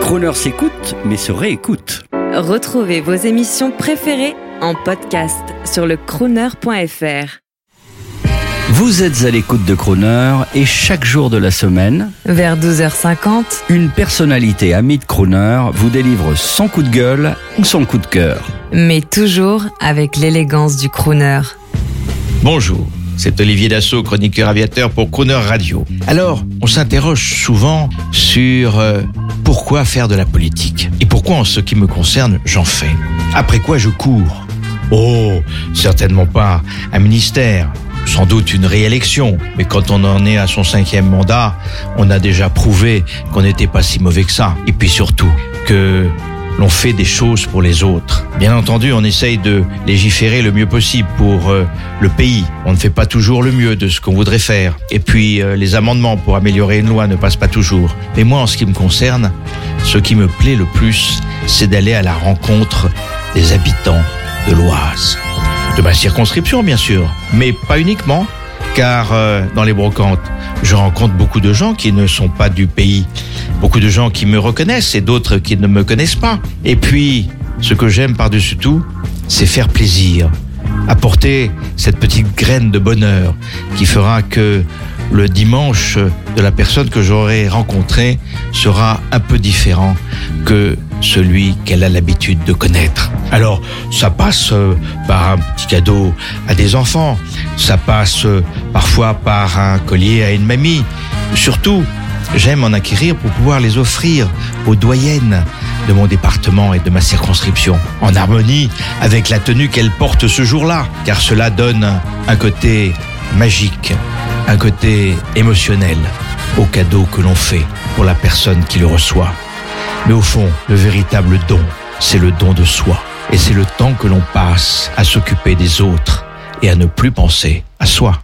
Croner s'écoute, mais se réécoute. Retrouvez vos émissions préférées en podcast sur le crooner.fr. Vous êtes à l'écoute de Croner et chaque jour de la semaine, Vers 12h50, une personnalité amie de Croner vous délivre son coup de gueule ou son coup de cœur. mais toujours avec l'élégance du crooner. Bonjour, c'est Olivier Dassault, chroniqueur aviateur pour Crooner Radio. Alors, on s'interroge souvent sur euh, pourquoi faire de la politique? Et pourquoi en ce qui me concerne, j'en fais? Après quoi je cours? Oh, certainement pas un ministère, sans doute une réélection, mais quand on en est à son cinquième mandat, on a déjà prouvé qu'on n'était pas si mauvais que ça. Et puis surtout, que l'on fait des choses pour les autres. Bien entendu, on essaye de légiférer le mieux possible pour euh, le pays. On ne fait pas toujours le mieux de ce qu'on voudrait faire. Et puis, euh, les amendements pour améliorer une loi ne passent pas toujours. Mais moi, en ce qui me concerne, ce qui me plaît le plus, c'est d'aller à la rencontre des habitants de l'Oise. De ma circonscription, bien sûr, mais pas uniquement, car euh, dans les brocantes, je rencontre beaucoup de gens qui ne sont pas du pays, beaucoup de gens qui me reconnaissent et d'autres qui ne me connaissent pas. Et puis, ce que j'aime par-dessus tout, c'est faire plaisir, apporter cette petite graine de bonheur qui fera que le dimanche de la personne que j'aurai rencontrée sera un peu différent que celui qu'elle a l'habitude de connaître. Alors, ça passe euh, par un petit cadeau à des enfants, ça passe euh, parfois par un collier à une mamie. Surtout, j'aime en acquérir pour pouvoir les offrir aux doyennes de mon département et de ma circonscription, en harmonie avec la tenue qu'elles portent ce jour-là, car cela donne un côté magique, un côté émotionnel au cadeau que l'on fait pour la personne qui le reçoit. Mais au fond, le véritable don, c'est le don de soi. Et c'est le temps que l'on passe à s'occuper des autres et à ne plus penser à soi.